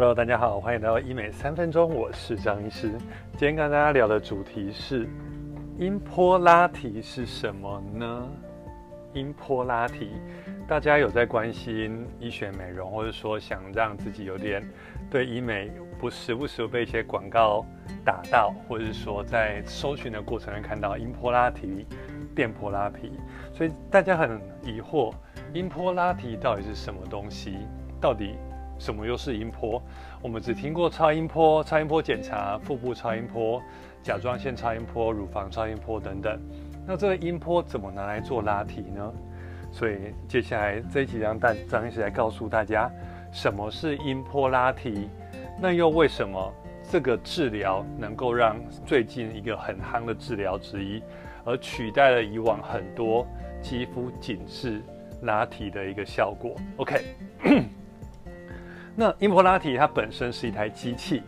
Hello，大家好，欢迎来到医美三分钟，我是张医师。今天跟大家聊的主题是音波拉提是什么呢？音波拉提，大家有在关心医学美容，或者说想让自己有点对医美不时不时被一些广告打到，或者是说在搜寻的过程中看到音波拉提、电波拉皮，所以大家很疑惑，音波拉提到底是什么东西？到底？什么又是音波？我们只听过超音波、超音波检查、腹部超音波、甲状腺超音波、乳房超音波等等。那这个音波怎么拿来做拉提呢？所以接下来这一集让张张医师来告诉大家，什么是音波拉提？那又为什么这个治疗能够让最近一个很夯的治疗之一，而取代了以往很多肌肤紧致拉提的一个效果？OK。那音波拉提它本身是一台机器，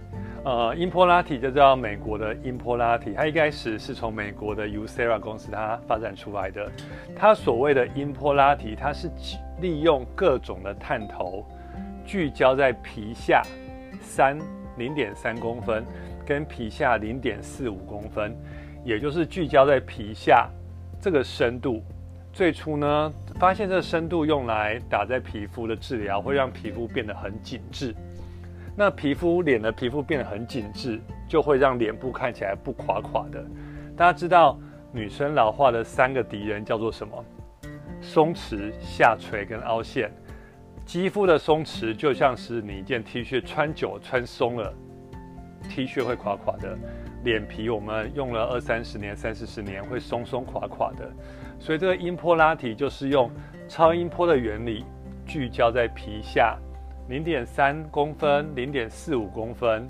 呃，音波拉提就叫美国的音波拉提，它一开始是从美国的 Ucera 公司它发展出来的。它所谓的音波拉提，它是利用各种的探头聚焦在皮下三零点三公分跟皮下零点四五公分，也就是聚焦在皮下这个深度。最初呢，发现这个深度用来打在皮肤的治疗，会让皮肤变得很紧致。那皮肤脸的皮肤变得很紧致，就会让脸部看起来不垮垮的。大家知道，女生老化的三个敌人叫做什么？松弛、下垂跟凹陷。肌肤的松弛就像是你一件 T 恤穿久穿松了，T 恤会垮垮的。脸皮我们用了二三十年、三四十年，会松松垮垮的。所以这个音波拉提就是用超音波的原理，聚焦在皮下零点三公分、零点四五公分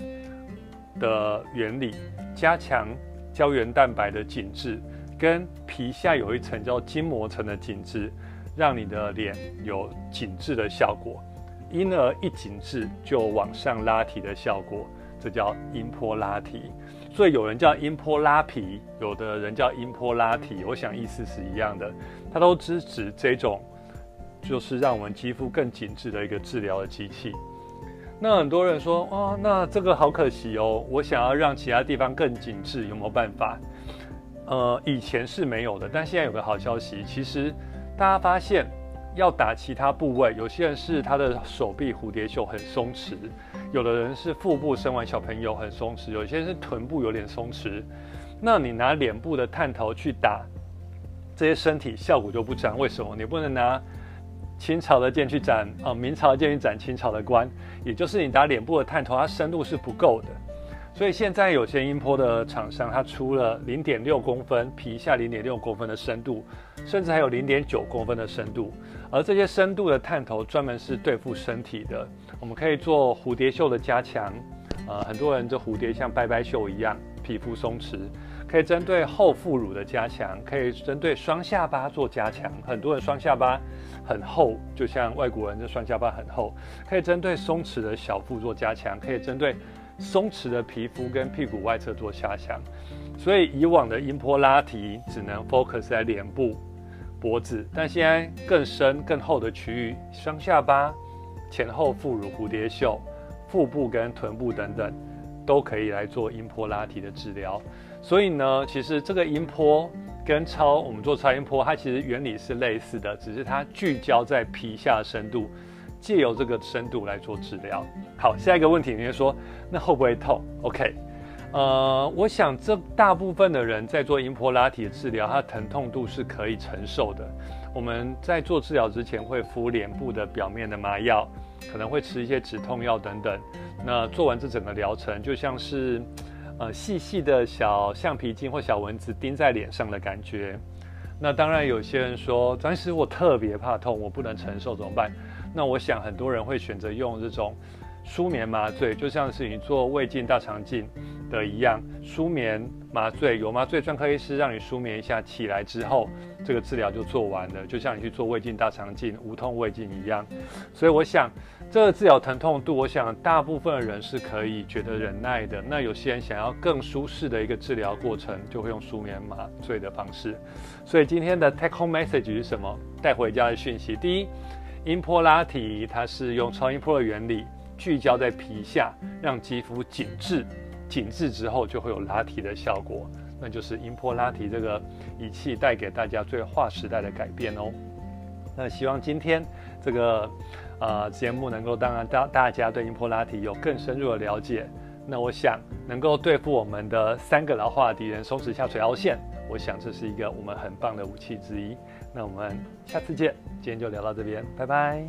的原理，加强胶原蛋白的紧致，跟皮下有一层叫筋膜层的紧致，让你的脸有紧致的效果，因而一紧致就往上拉提的效果，这叫音波拉提。所以有人叫音波拉皮，有的人叫音波拉提，我想意思是一样的，它都支持这种，就是让我们肌肤更紧致的一个治疗的机器。那很多人说，哦，那这个好可惜哦，我想要让其他地方更紧致，有没有办法？呃，以前是没有的，但现在有个好消息，其实大家发现。要打其他部位，有些人是他的手臂蝴蝶袖很松弛，有的人是腹部生完小朋友很松弛，有些人是臀部有点松弛。那你拿脸部的探头去打这些身体，效果就不彰。为什么？你不能拿清朝的剑去斩啊，明朝的剑去斩清朝的官，也就是你打脸部的探头，它深度是不够的。所以现在有些音波的厂商，它出了零点六公分皮下零点六公分的深度，甚至还有零点九公分的深度。而这些深度的探头专门是对付身体的，我们可以做蝴蝶袖的加强。呃，很多人这蝴蝶像拜拜袖一样，皮肤松弛，可以针对后副乳的加强，可以针对双下巴做加强。很多人双下巴很厚，就像外国人这双下巴很厚，可以针对松弛的小腹做加强，可以针对。松弛的皮肤跟屁股外侧做下降，所以以往的音波拉提只能 focus 在脸部、脖子，但现在更深、更厚的区域，双下巴、前后副乳、蝴蝶袖、腹部跟臀部等等，都可以来做音波拉提的治疗。所以呢，其实这个音波跟超我们做超音波，它其实原理是类似的，只是它聚焦在皮下深度。借由这个深度来做治疗。好，下一个问题，你会说那会不会痛？OK，呃，我想这大部分的人在做音波拉提的治疗，它疼痛度是可以承受的。我们在做治疗之前会敷脸部的表面的麻药，可能会吃一些止痛药等等。那做完这整个疗程，就像是呃细细的小橡皮筋或小蚊子钉在脸上的感觉。那当然，有些人说，张医师，我特别怕痛，我不能承受，怎么办？那我想很多人会选择用这种舒眠麻醉，就像是你做胃镜、大肠镜的一样，舒眠麻醉有麻醉专科医师让你舒眠一下，起来之后这个治疗就做完了，就像你去做胃镜、大肠镜、无痛胃镜一样。所以我想这个治疗疼痛度，我想大部分的人是可以觉得忍耐的。那有些人想要更舒适的一个治疗过程，就会用舒眠麻醉的方式。所以今天的 take home message 是什么？带回家的讯息，第一。音波拉提，它是用超音波的原理聚焦在皮下，让肌肤紧致，紧致之后就会有拉提的效果。那就是音波拉提这个仪器带给大家最划时代的改变哦。那希望今天这个呃节目能够当然大大家对音波拉提有更深入的了解。那我想能够对付我们的三个老化敌人——松弛下垂凹陷，我想这是一个我们很棒的武器之一。那我们下次见，今天就聊到这边，拜拜。